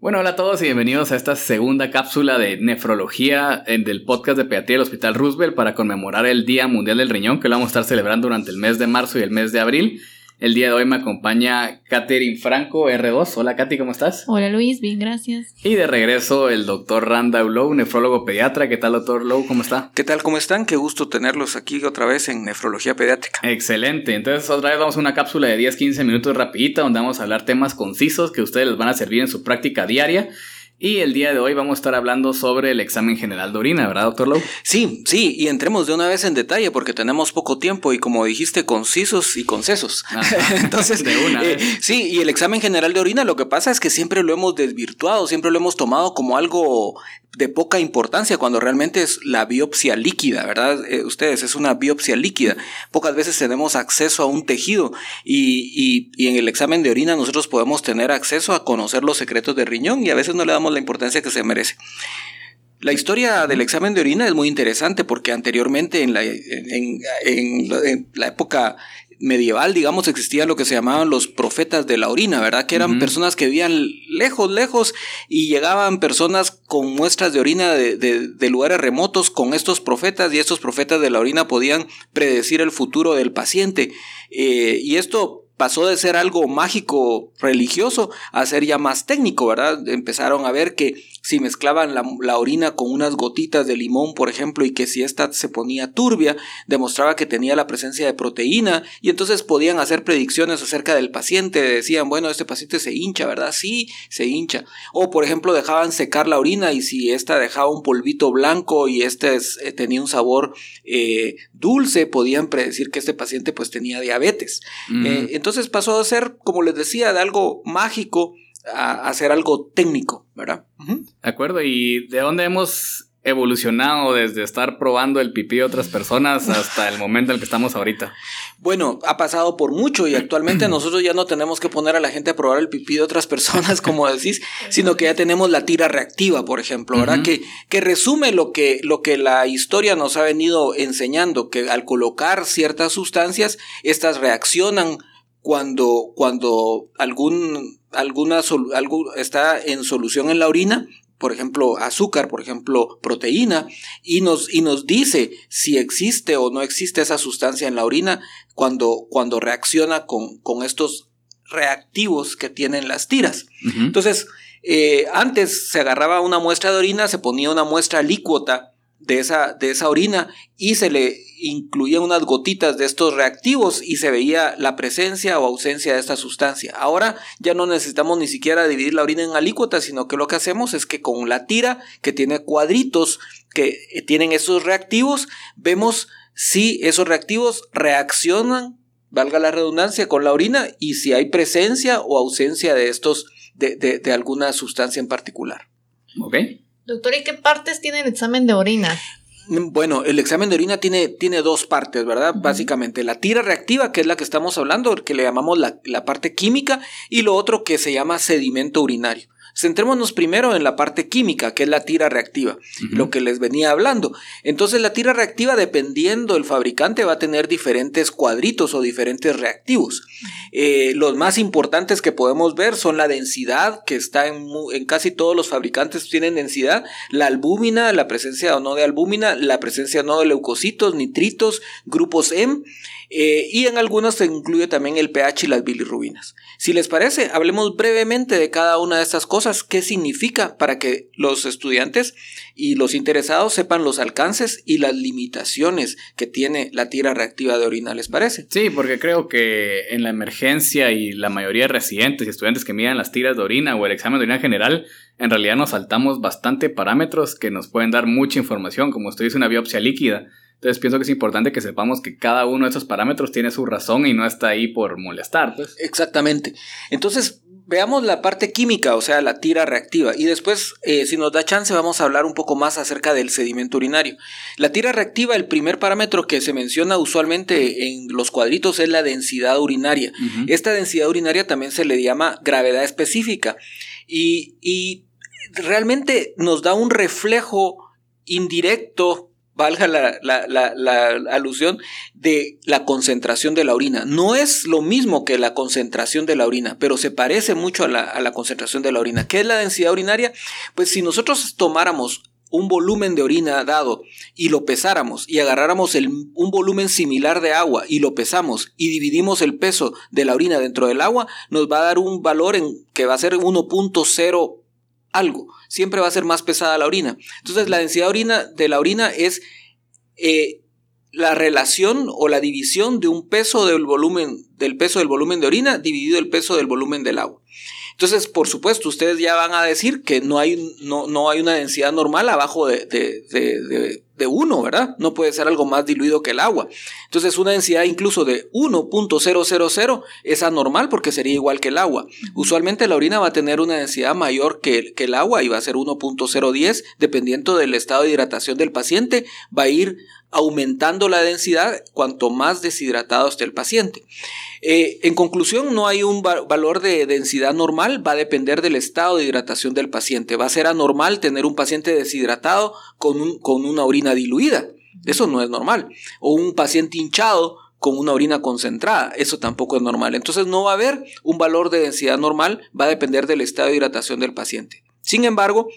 Bueno, hola a todos y bienvenidos a esta segunda cápsula de nefrología del podcast de pediatría del Hospital Roosevelt para conmemorar el Día Mundial del Riñón que lo vamos a estar celebrando durante el mes de marzo y el mes de abril. El día de hoy me acompaña Katherine Franco, R2. Hola Katy, ¿cómo estás? Hola Luis, bien, gracias. Y de regreso el doctor Randall Lowe, nefrólogo pediatra. ¿Qué tal, doctor Lowe? ¿Cómo está? ¿Qué tal? ¿Cómo están? Qué gusto tenerlos aquí otra vez en nefrología pediátrica. Excelente. Entonces otra vez vamos a una cápsula de 10-15 minutos rapidita donde vamos a hablar temas concisos que ustedes les van a servir en su práctica diaria. Y el día de hoy vamos a estar hablando sobre el examen general de orina, ¿verdad, doctor Lowe? Sí, sí, y entremos de una vez en detalle porque tenemos poco tiempo y como dijiste, concisos y concesos. Entonces, de una eh, sí, y el examen general de orina lo que pasa es que siempre lo hemos desvirtuado, siempre lo hemos tomado como algo de poca importancia cuando realmente es la biopsia líquida, ¿verdad? Eh, ustedes, es una biopsia líquida. Pocas veces tenemos acceso a un tejido y, y, en el examen de orina nosotros podemos tener acceso a conocer los secretos del riñón y a veces no le damos la importancia que se merece. La historia del examen de orina es muy interesante porque anteriormente en la, en, en la época medieval, digamos, existían lo que se llamaban los profetas de la orina, ¿verdad? Que eran personas que vivían lejos, lejos y llegaban personas con muestras de orina de, de, lugares remotos con estos profetas y estos profetas de la orina podían predecir el futuro del paciente. Eh, y esto pasó de ser algo mágico religioso a ser ya más técnico, ¿verdad? Empezaron a ver que si mezclaban la, orina con unas gotitas de limón, por ejemplo, y que si ésta se ponía turbia, demostraba que tenía la presencia de proteína, y entonces podían hacer predicciones acerca del paciente, decían, bueno, este paciente se hincha, ¿verdad? Sí, se hincha. O, por ejemplo, dejaban secar la orina y si ésta dejaba un polvito blanco y este eh, tenía un sabor eh, dulce, podían predecir que este paciente pues tenía diabetes. Eh, entonces pasó a ser, como les decía, de algo mágico a hacer algo técnico, ¿verdad? De acuerdo, ¿y de dónde hemos evolucionado desde estar probando el pipí de otras personas hasta el momento en el que estamos ahorita? Bueno, ha pasado por mucho y actualmente nosotros ya no tenemos que poner a la gente a probar el pipí de otras personas, como decís, sino que ya tenemos la tira reactiva, por ejemplo, ¿verdad? que, que resume lo que, lo que la historia nos ha venido enseñando, que al colocar ciertas sustancias, estas reaccionan cuando, cuando algún alguna algo está en solución en la orina, por ejemplo, azúcar, por ejemplo, proteína, y nos, y nos dice si existe o no existe esa sustancia en la orina cuando, cuando reacciona con, con estos reactivos que tienen las tiras. Entonces, eh, antes se agarraba una muestra de orina, se ponía una muestra alícuota de esa, de esa orina y se le incluían unas gotitas de estos reactivos y se veía la presencia o ausencia de esta sustancia. Ahora ya no necesitamos ni siquiera dividir la orina en alícuotas, sino que lo que hacemos es que con la tira que tiene cuadritos que tienen esos reactivos, vemos si esos reactivos reaccionan, valga la redundancia, con la orina y si hay presencia o ausencia de estos, de, de alguna sustancia en particular. Ok. Doctor, ¿y qué partes tiene el examen de orina? Bueno, el examen de orina tiene, tiene dos partes, ¿verdad? Básicamente, la tira reactiva, que es la que estamos hablando, que le llamamos la, la parte química, y lo otro que se llama sedimento urinario. Centrémonos primero en la parte química, que es la tira reactiva, lo que les venía hablando. Entonces la tira reactiva, dependiendo del fabricante, va a tener diferentes cuadritos o diferentes reactivos. Eh, los más importantes que podemos ver son la densidad, que está en, en, casi todos los fabricantes tienen densidad, la albúmina, la presencia o no de albúmina, la presencia o no de leucocitos, nitritos, grupos M, eh, y en algunos se incluye también el pH y las bilirrubinas. Si les parece, hablemos brevemente de cada una de estas cosas, qué significa para que los estudiantes y los interesados sepan los alcances y las limitaciones que tiene la tira reactiva de orina, ¿les parece? Sí, porque creo que en la emergencia y la mayoría de residentes y estudiantes que miran las tiras de orina o el examen de orina general, en realidad nos saltamos bastante parámetros que nos pueden dar mucha información, como usted dice, una biopsia líquida. Entonces pienso que es importante que sepamos que cada uno de esos parámetros tiene su razón y no está ahí por molestar. Pues. Exactamente. Entonces, veamos la parte química, o sea, la tira reactiva. Y después, eh, si nos da chance, vamos a hablar un poco más acerca del sedimento urinario. La tira reactiva, el primer parámetro que se menciona usualmente en los cuadritos es la densidad urinaria. Esta densidad urinaria también se le llama gravedad específica. y realmente nos da un reflejo indirecto valga la, alusión, de la concentración de la orina. No es lo mismo que la concentración de la orina, pero se parece mucho a la, concentración de la orina. ¿Qué es la densidad urinaria? Pues si nosotros tomáramos un volumen de orina dado y lo pesáramos y agarráramos un volumen similar de agua y lo pesamos y dividimos el peso de la orina dentro del agua, nos va a dar un valor que va a ser 1.0 algo. Siempre va a ser más pesada la orina. Entonces la densidad orina, de la orina es eh, la relación o la división de un peso del volumen, del peso del volumen de orina dividido el peso del volumen del agua. Entonces, por supuesto, ustedes ya van a decir que no hay, no, no hay una densidad normal abajo de, de, de, de, 1, ¿verdad? No puede ser algo más diluido que el agua. Entonces, una densidad incluso de 1.000 es anormal porque sería igual que el agua. Usualmente la orina va a tener una densidad mayor que, que el agua y va a ser 1.010, dependiendo del estado de hidratación del paciente, va a ir aumentando la densidad cuanto más deshidratado esté el paciente. Eh, en conclusión, no hay un valor de densidad normal, va a depender del estado de hidratación del paciente. Va a ser anormal tener un paciente deshidratado con, con una orina diluida. Eso no es normal. O un paciente hinchado con una orina concentrada. Eso tampoco es normal. Entonces no va a haber un valor de densidad normal, va a depender del estado de hidratación del paciente. Sin embargo,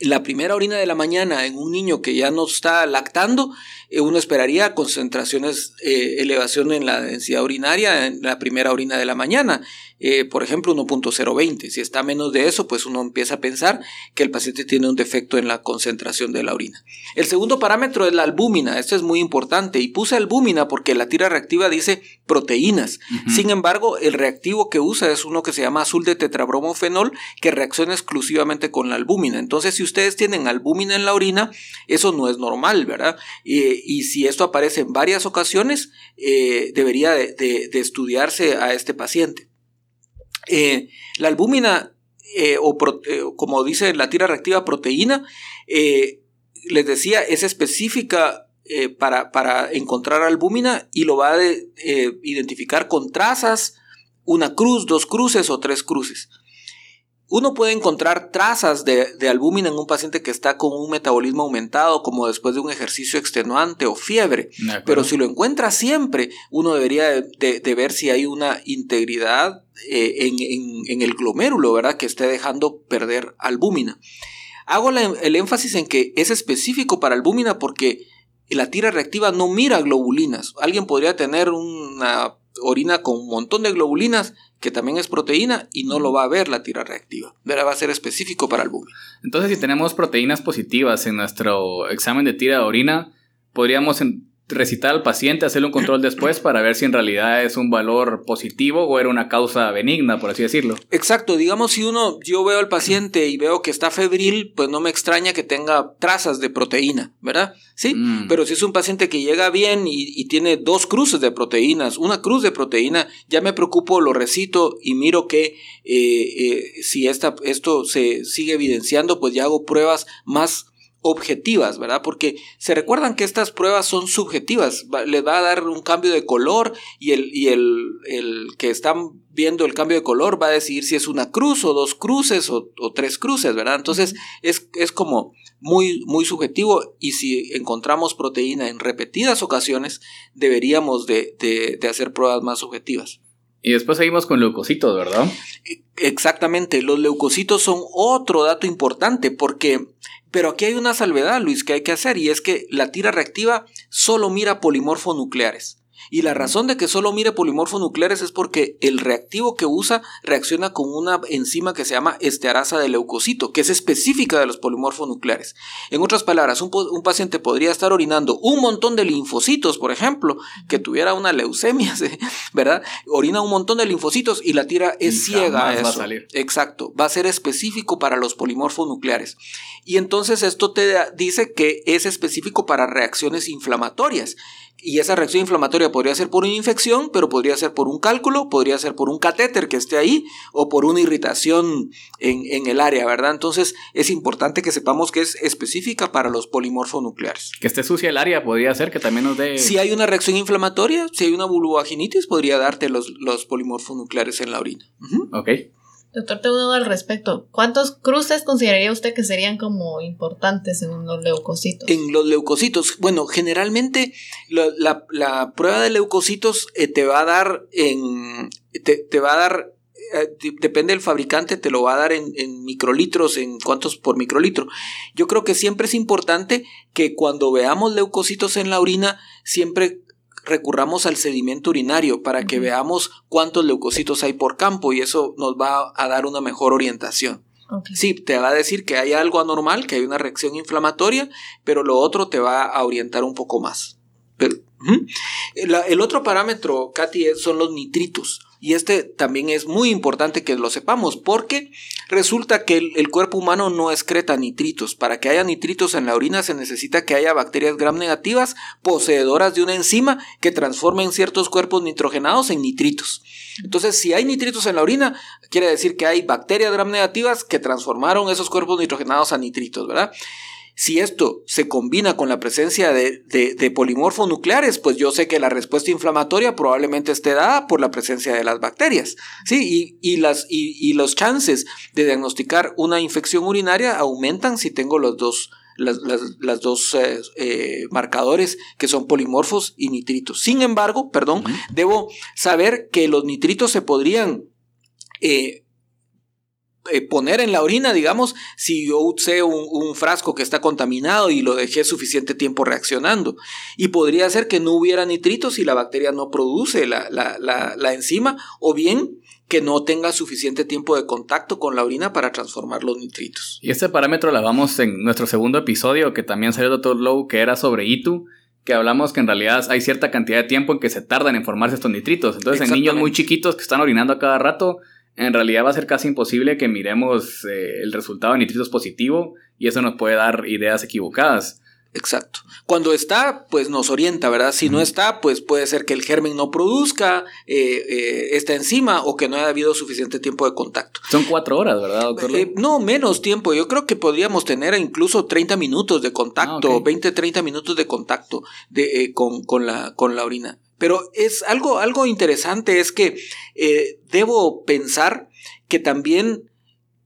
la primera orina de la mañana en un niño que ya no está lactando, uno esperaría concentraciones, eh, elevación en la densidad urinaria en la primera orina de la mañana. Eh, por ejemplo, 1.020. Si está menos de eso, pues uno empieza a pensar que el paciente tiene un defecto en la concentración de la orina. El segundo parámetro es la albúmina. Esto es muy importante. Y puse albúmina porque la tira reactiva dice proteínas. Sin embargo, el reactivo que usa es uno que se llama azul de tetrabromofenol que reacciona exclusivamente con la albúmina. Entonces, si ustedes tienen albúmina en la orina, eso no es normal, ¿verdad? Y si esto aparece en varias ocasiones, eh, debería de estudiarse a este paciente. Eh, la albúmina, eh, o eh, como dice la tira reactiva proteína, les decía, es específica para, para, encontrar albúmina y lo va a identificar con trazas, una cruz, dos cruces o tres cruces. Uno puede encontrar trazas de, albúmina en un paciente que está con un metabolismo aumentado, como después de un ejercicio extenuante o fiebre. Pero si lo encuentra siempre, uno debería de, ver si hay una integridad eh, en, el glomérulo, ¿verdad? Que esté dejando perder albúmina. Hago el énfasis en que es específico para albúmina porque la tira reactiva no mira globulinas. Alguien podría tener una orina con un montón de globulinas que también es proteína y no lo va a ver la tira reactiva. Va a ser específico para albúmina. Entonces, si tenemos proteínas positivas en nuestro examen de tira de orina, podríamos recitar al paciente, hacerle un control después para ver si en realidad es un valor positivo o era una causa benigna, por así decirlo. Exacto, digamos si uno, yo veo al paciente y veo que está febril, pues no me extraña que tenga trazas de proteína, ¿verdad? Sí, mm. pero si es un paciente que llega bien y, tiene dos cruces de proteínas, una cruz de proteína, ya me preocupo, lo recito y miro que eh, eh, si esta, esto se sigue evidenciando, pues ya hago pruebas más objetivas, ¿verdad? Porque se recuerdan que estas pruebas son subjetivas, les va a dar un cambio de color y el, y el, el, que están viendo el cambio de color va a decidir si es una cruz o dos cruces o, tres cruces, ¿verdad? Entonces es, es, como muy, muy subjetivo y si encontramos proteína en repetidas ocasiones deberíamos de, de, de hacer pruebas más subjetivas. Y después seguimos con leucocitos, ¿verdad? E, exactamente, los leucocitos son otro dato importante porque pero aquí hay una salvedad, Luis, que hay que hacer, y es que la tira reactiva solo mira polimorfonucleares. Y la razón de que solo mire polimorfonucleares es porque el reactivo que usa reacciona con una enzima que se llama estearasa de leucocito, que es específica de los polimorfonucleares. En otras palabras, un, paciente podría estar orinando un montón de linfocitos, por ejemplo, que tuviera una leucemia, ¿verdad? Orina un montón de linfocitos y la tira es ciega a eso. Exacto, va a ser específico para los polimorfonucleares. Y entonces esto te dice que es específico para reacciones inflamatorias. Y esa reacción inflamatoria podría ser por una infección, pero podría ser por un cálculo, podría ser por un catéter que esté ahí o por una irritación en, el área, ¿verdad? Entonces es importante que sepamos que es específica para los polimorfonucleares. Que esté sucia el área podría ser que también nos dé... Si hay una reacción inflamatoria, si hay una vulvovaginitis, podría darte los, los polimorfonucleares en la orina. Ok. Doctor, duda al respecto. ¿Cuántos cruces consideraría usted que serían como importantes en los leucocitos? En los leucocitos, bueno, generalmente la, prueba de leucocitos eh, te va a dar en. te, va a dar. Eh, depende del fabricante, te lo va a dar en, en microlitros, en cuántos por microlitro. Yo creo que siempre es importante que cuando veamos leucocitos en la orina, siempre recurramos al sedimento urinario para que veamos cuántos leucocitos hay por campo y eso nos va a dar una mejor orientación. Sí, te va a decir que hay algo anormal, que hay una reacción inflamatoria, pero lo otro te va a orientar un poco más. El otro parámetro, Katy, son los nitritos. Y este también es muy importante que lo sepamos porque resulta que el, cuerpo humano no excreta nitritos. Para que haya nitritos en la orina se necesita que haya bacterias gram negativas poseedoras de una enzima que transformen ciertos cuerpos nitrogenados en nitritos. Entonces, si hay nitritos en la orina, quiere decir que hay bacterias gram negativas que transformaron esos cuerpos nitrogenados a nitritos, ¿verdad? Si esto se combina con la presencia de, de, polimorfos nucleares, pues yo sé que la respuesta inflamatoria probablemente esté dada por la presencia de las bacterias. ¿sí? Y, las, y, los chances de diagnosticar una infección urinaria aumentan si tengo los dos, las, dos eh, eh, marcadores que son polimorfos y nitritos. Sin embargo, perdón, debo saber que los nitritos se podrían eh, poner en la orina, digamos, si yo usé un, frasco que está contaminado y lo dejé suficiente tiempo reaccionando. Y podría ser que no hubiera nitritos si la bacteria no produce la, la, enzima, o bien que no tenga suficiente tiempo de contacto con la orina para transformar los nitritos. Y este parámetro lo vamos en nuestro segundo episodio, que también salió Dr. Lowe, que era sobre ITU, que hablamos que en realidad hay cierta cantidad de tiempo en que se tardan en formarse estos nitritos. Entonces, en niños muy chiquitos que están orinando a cada rato, en realidad va a ser casi imposible que miremos eh, el resultado de nitritos positivo y eso nos puede dar ideas equivocadas. Exacto. Cuando está, pues nos orienta, ¿verdad? Si no está, pues puede ser que el germen no produzca eh, eh, esta enzima o que no haya habido suficiente tiempo de contacto. Son cuatro horas, ¿verdad, doctor? no, menos tiempo. Yo creo que podríamos tener incluso 30 minutos de contacto, 20, ah, 30 minutos de contacto de, con, con, la, con la orina. Pero es algo, algo interesante, es que eh, debo pensar que también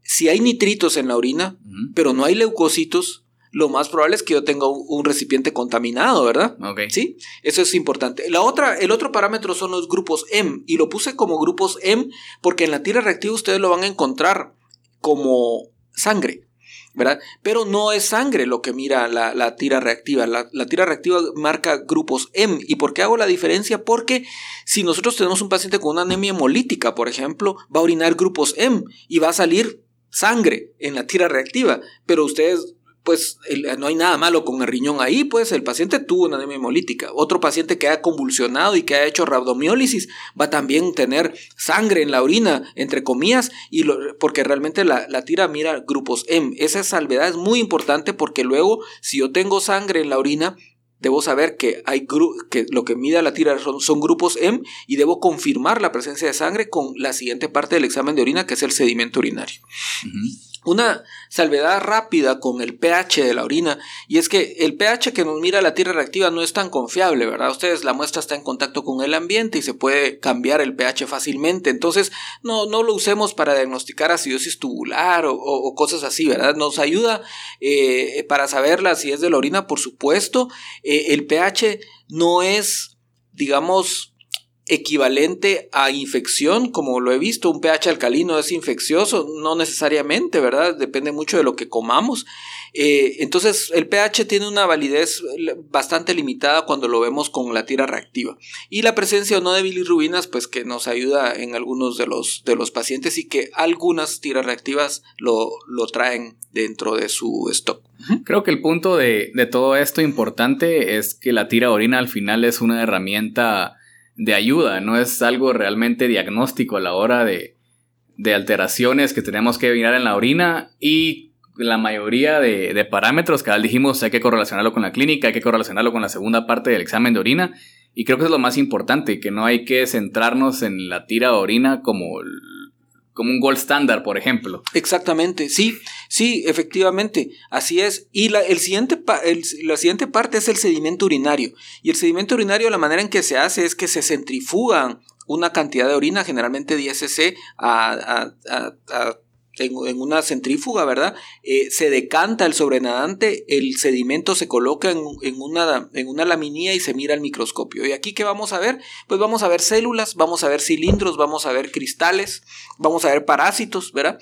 si hay nitritos en la orina, pero no hay leucocitos, lo más probable es que yo tenga un, recipiente contaminado, ¿verdad? Sí, eso es importante. La otra, el otro parámetro son los grupos M, y lo puse como grupos M porque en la tira reactiva ustedes lo van a encontrar como sangre. ¿verdad? Pero no es sangre lo que mira la, tira reactiva. La, tira reactiva marca grupos M. ¿Y por qué hago la diferencia? Porque si nosotros tenemos un paciente con una anemia hemolítica, por ejemplo, va a orinar grupos M y va a salir sangre en la tira reactiva. Pero ustedes pues no hay nada malo con el riñón ahí, pues el paciente tuvo una anemia hemolítica. Otro paciente que ha convulsionado y que ha hecho rabdomiólisis va a también tener sangre en la orina, entre comillas, y porque realmente la, tira mira grupos M. Esa salvedad es muy importante porque luego, si yo tengo sangre en la orina, debo saber que, hay que lo que mide la tira son, grupos M y debo confirmar la presencia de sangre con la siguiente parte del examen de orina, que es el sedimento urinario. Una salvedad rápida con el pH de la orina, y es que el pH que nos mira la tierra reactiva no es tan confiable, ¿verdad? Ustedes, la muestra está en contacto con el ambiente y se puede cambiar el pH fácilmente, entonces no, no lo usemos para diagnosticar acidosis tubular o, cosas así, ¿verdad? Nos ayuda eh, para saberla si es de la orina, por supuesto. Eh, el pH no es, digamos, equivalente a infección, como lo he visto, un pH alcalino es infeccioso, no necesariamente, ¿verdad? Depende mucho de lo que comamos. Eh, entonces, el pH tiene una validez bastante limitada cuando lo vemos con la tira reactiva. Y la presencia o no de bilirrubinas, pues que nos ayuda en algunos de los, de los pacientes y que algunas tiras reactivas lo, lo traen dentro de su stock. Creo que el punto de, de todo esto importante es que la tira orina al final es una herramienta de ayuda, no es algo realmente diagnóstico a la hora de, de alteraciones que tenemos que mirar en la orina y la mayoría de, de parámetros que dijimos hay que correlacionarlo con la clínica, hay que correlacionarlo con la segunda parte del examen de orina. Y creo que es lo más importante, que no hay que centrarnos en la tira de orina como como un gold standard, por ejemplo. Exactamente, sí, sí, efectivamente, así es. Y la, el siguiente la siguiente parte es el sedimento urinario. Y el sedimento urinario, la manera en que se hace es que se centrifugan una cantidad de orina, generalmente 10 cc, a, en, una centrífuga, ¿verdad? Eh, se decanta el sobrenadante, el sedimento se coloca en, una, en una laminilla y se mira al microscopio. ¿Y aquí qué vamos a ver? Pues vamos a ver células, vamos a ver cilindros, vamos a ver cristales, vamos a ver parásitos, ¿verdad?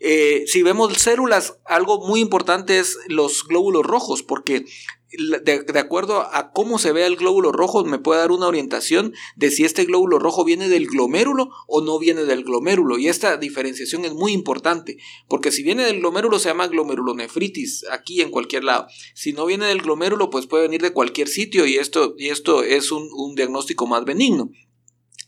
Eh, si vemos células, algo muy importante es los glóbulos rojos, porque de, acuerdo a cómo se ve el glóbulo rojo, me puede dar una orientación de si este glóbulo rojo viene del glomérulo o no viene del glomérulo. Y esta diferenciación es muy importante, porque si viene del glomérulo se llama glomerulonefritis, aquí en cualquier lado. Si no viene del glomérulo, pues puede venir de cualquier sitio y esto, y esto es un, un diagnóstico más benigno.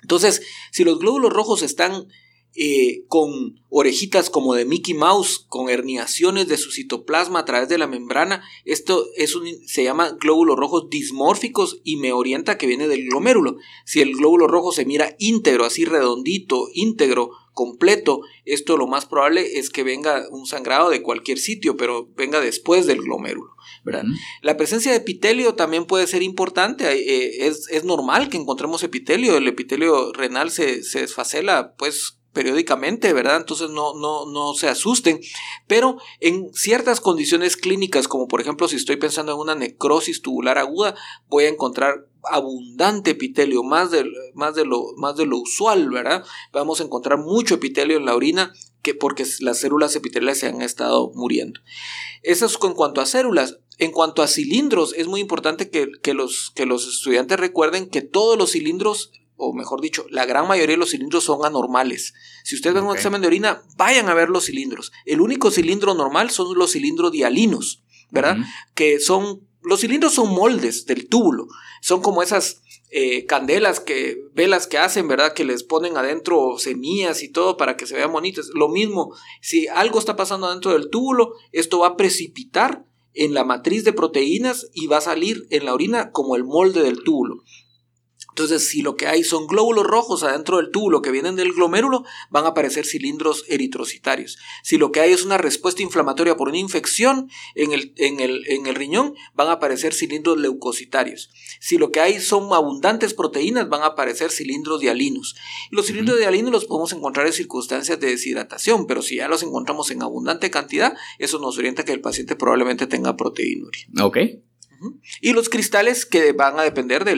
Entonces, si los glóbulos rojos están eh, con orejitas como de Mickey Mouse, con herniaciones de su citoplasma a través de la membrana. Esto es un, se llama glóbulos rojos dismórficos y me orienta que viene del glomérulo. Si el glóbulo rojo se mira íntegro, así redondito, íntegro, completo, esto lo más probable es que venga un sangrado de cualquier sitio, pero venga después del glomérulo. La presencia de epitelio también puede ser importante. Eh, es, es, normal que encontremos epitelio. El epitelio renal se, se desfacela, pues periódicamente, ¿verdad? Entonces no, no, no se asusten. Pero en ciertas condiciones clínicas, como por ejemplo si estoy pensando en una necrosis tubular aguda, voy a encontrar abundante epitelio, más de, más de, lo, más de lo usual, ¿verdad? Vamos a encontrar mucho epitelio en la orina que porque las células epiteliales se han estado muriendo. Eso es en cuanto a células. En cuanto a cilindros, es muy importante que, que, los, que los estudiantes recuerden que todos los cilindros o mejor dicho, la gran mayoría de los cilindros son anormales. Si ustedes ven un examen de orina, vayan a ver los cilindros. El único cilindro normal son los cilindros dialinos, ¿verdad? Que son, los cilindros son moldes del túbulo, son como esas eh, candelas que, velas que hacen, ¿verdad? Que les ponen adentro semillas y todo para que se vean bonitas. Lo mismo, si algo está pasando adentro del túbulo, esto va a precipitar en la matriz de proteínas y va a salir en la orina como el molde del túbulo. Entonces, si lo que hay son glóbulos rojos adentro del túbulo que vienen del glomérulo, van a aparecer cilindros eritrocitarios. Si lo que hay es una respuesta inflamatoria por una infección en el, en el, en el riñón, van a aparecer cilindros leucocitarios. Si lo que hay son abundantes proteínas, van a aparecer cilindros dialinos. Los cilindros dialinos los podemos encontrar en circunstancias de deshidratación, pero si ya los encontramos en abundante cantidad, eso nos orienta que el paciente probablemente tenga proteinuria. Ok. Y los cristales que van a depender de,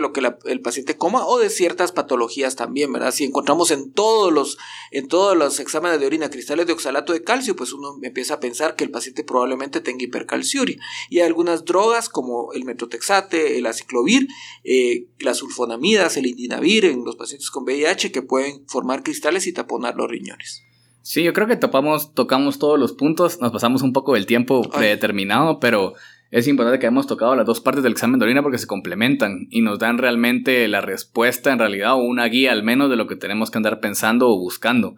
lo que el paciente coma o de ciertas patologías también, ¿verdad? Si encontramos en todos los, en todos los exámenes de orina cristales de oxalato de calcio, pues uno empieza a pensar que el paciente probablemente tenga hipercalciuria. Y hay algunas drogas como el metotrexate, el aciclovir, eh, las sulfonamidas, el indinavir en los pacientes con VIH que pueden formar cristales y taponar los riñones. Sí, yo creo que topamos, tocamos todos los puntos, nos pasamos un poco del tiempo predeterminado, pero es importante que hayamos tocado las dos partes del examen de orina porque se complementan y nos dan realmente la respuesta en realidad o una guía al menos de lo que tenemos que andar pensando o buscando.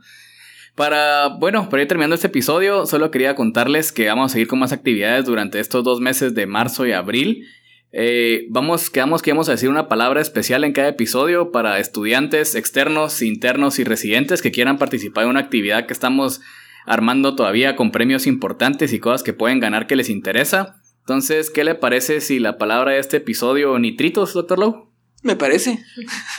Para, bueno, para ir terminando este episodio, solo quería contarles que vamos a seguir con más actividades durante estos dos meses de marzo y abril. Eh, vamos, quedamos que vamos a decir una palabra especial en cada episodio para estudiantes externos, internos y residentes que quieran participar en una actividad que estamos armando todavía con premios importantes y cosas que pueden ganar que les interesa. Entonces, ¿qué le parece si la palabra de este episodio nitritos, doctor Lowe? Me parece.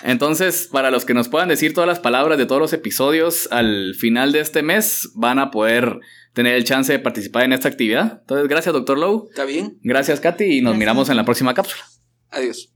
Entonces, para los que nos puedan decir todas las palabras de todos los episodios al final de este mes, van a poder tener el chance de participar en esta actividad. Entonces, gracias, doctor Lowe. Está bien. Gracias, Katy, y nos miramos en la próxima cápsula. Adiós.